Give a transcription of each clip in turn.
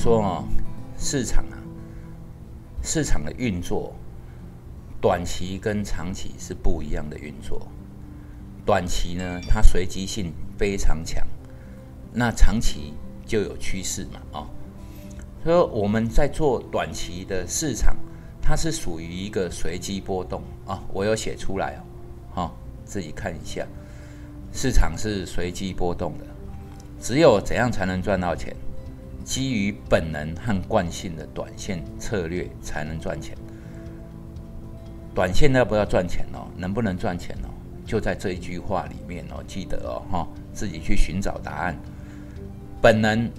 说哦，市场啊，市场的运作，短期跟长期是不一样的运作。短期呢，它随机性非常强，那长期就有趋势嘛，哦。所以我们在做短期的市场，它是属于一个随机波动啊。我有写出来哦，好，自己看一下，市场是随机波动的。只有怎样才能赚到钱？基于本能和惯性的短线策略才能赚钱。短线要不要赚钱哦？能不能赚钱哦？就在这一句话里面哦，记得哦，哈，自己去寻找答案。本能。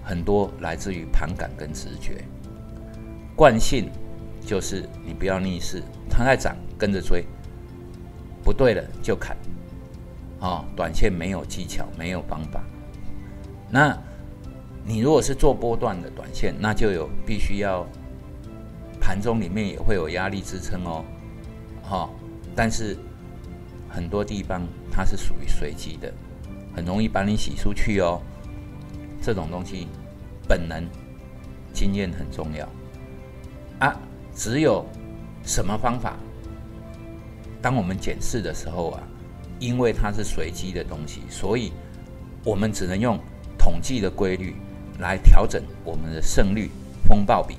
很多来自于盘感跟直觉，惯性就是你不要逆势，它在涨跟着追，不对了就砍，啊，短线没有技巧，没有方法。那你如果是做波段的短线，那就有必须要盘中里面也会有压力支撑哦，哈，但是很多地方它是属于随机的，很容易把你洗出去哦。这种东西，本能、经验很重要啊！只有什么方法？当我们检视的时候啊，因为它是随机的东西，所以我们只能用统计的规律来调整我们的胜率、风暴比。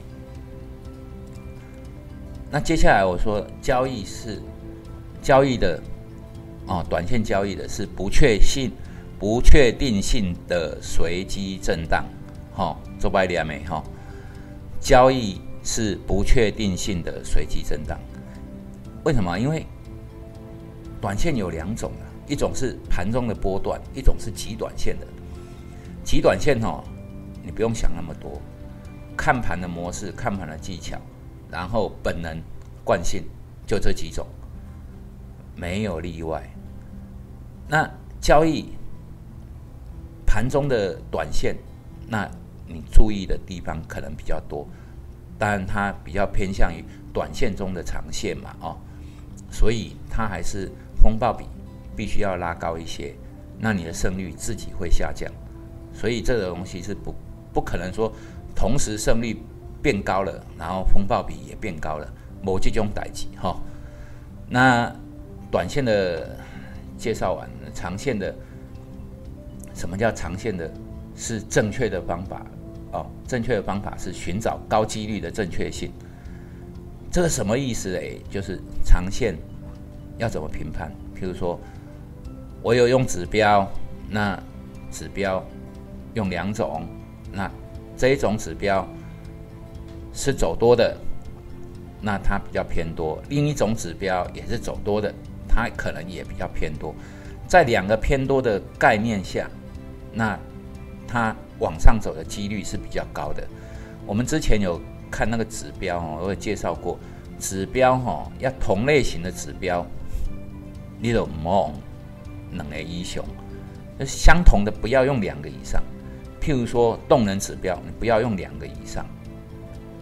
那接下来我说，交易是交易的哦，短线交易的是不确信。不确定性的随机震荡，哈，做白点没哈？交易是不确定性的随机震荡，为什么？因为短线有两种啊，一种是盘中的波段，一种是极短线的。极短线哈，你不用想那么多，看盘的模式、看盘的技巧，然后本能、惯性，就这几种，没有例外。那交易。盘中的短线，那你注意的地方可能比较多，当然它比较偏向于短线中的长线嘛，哦，所以它还是风暴比必须要拉高一些，那你的胜率自己会下降，所以这个东西是不不可能说同时胜率变高了，然后风暴比也变高了，某这种代级哈。那短线的介绍完，长线的。什么叫长线的？是正确的方法哦。正确的方法是寻找高几率的正确性。这个什么意思嘞？就是长线要怎么评判？譬如说，我有用指标，那指标用两种，那这一种指标是走多的，那它比较偏多；另一种指标也是走多的，它可能也比较偏多。在两个偏多的概念下。那它往上走的几率是比较高的。我们之前有看那个指标哦，我有介绍过，指标哈要同类型的指标，你都唔两个以上，相同的不要用两个以上。譬如说动能指标，你不要用两个以上，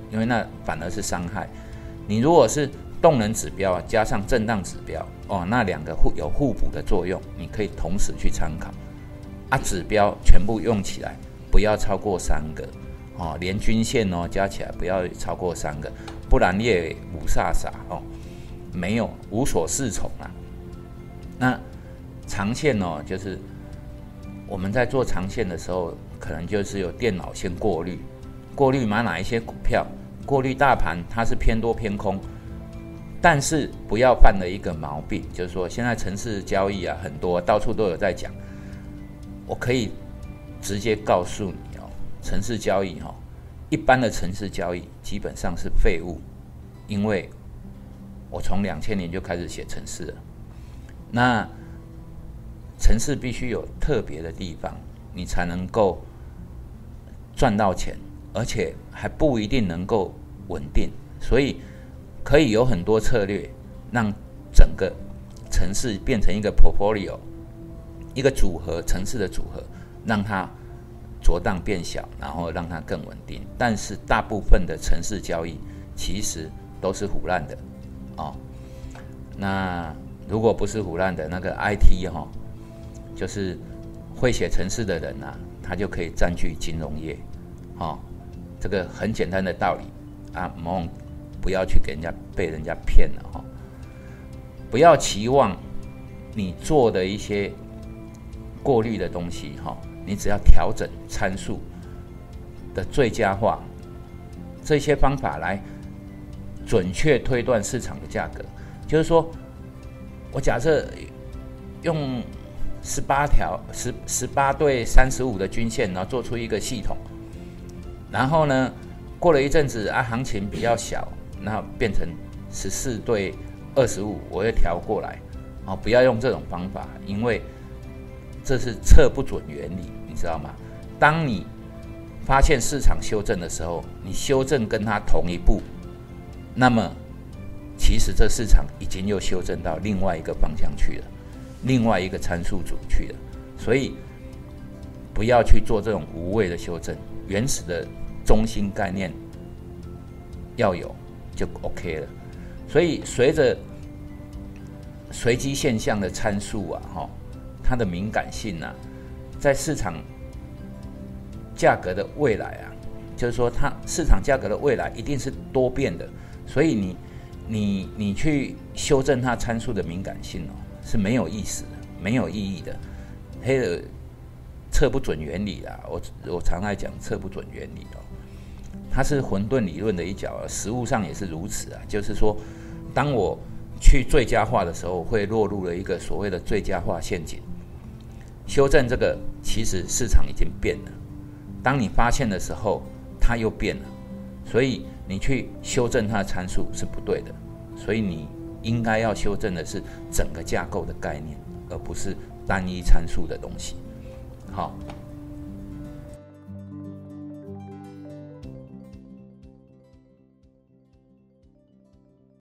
因为那反而是伤害。你如果是动能指标加上震荡指标哦，那两个互有互补的作用，你可以同时去参考。啊，指标全部用起来不要超过三个哦，连均线哦加起来不要超过三个，不然你也五煞煞哦，没有无所适从啊。那长线哦，就是我们在做长线的时候，可能就是有电脑先过滤，过滤买哪一些股票，过滤大盘它是偏多偏空，但是不要犯了一个毛病，就是说现在城市交易啊很多，到处都有在讲。我可以直接告诉你哦，城市交易哈，一般的城市交易基本上是废物，因为我从两千年就开始写城市了。那城市必须有特别的地方，你才能够赚到钱，而且还不一定能够稳定，所以可以有很多策略，让整个城市变成一个 portfolio。一个组合城市的组合，让它浊荡变小，然后让它更稳定。但是大部分的城市交易其实都是腐烂的哦。那如果不是腐烂的，那个 IT 哈，就是会写城市的人呐，他就可以占据金融业哦，这个很简单的道理啊，某不要去给人家被人家骗了哈，不要期望你做的一些过滤的东西哈，你只要调整参数的最佳化，这些方法来准确推断市场的价格，就是说我假设用十八条十十八对三十五的均线，然后做出一个系统，然后呢，过了一阵子啊，行情比较小。那变成十四对二十五，我又调过来，啊，不要用这种方法，因为这是测不准原理，你知道吗？当你发现市场修正的时候，你修正跟它同一步，那么其实这市场已经又修正到另外一个方向去了，另外一个参数组去了，所以不要去做这种无谓的修正，原始的中心概念要有。就 OK 了，所以随着随机现象的参数啊，哈，它的敏感性啊，在市场价格的未来啊，就是说它市场价格的未来一定是多变的，所以你你你去修正它参数的敏感性哦，是没有意思的，没有意义的，黑尔测不准原理啊，我我常爱讲测不准原理哦。它是混沌理论的一角，实物上也是如此啊。就是说，当我去最佳化的时候，会落入了一个所谓的最佳化陷阱。修正这个，其实市场已经变了。当你发现的时候，它又变了，所以你去修正它的参数是不对的。所以你应该要修正的是整个架构的概念，而不是单一参数的东西。好。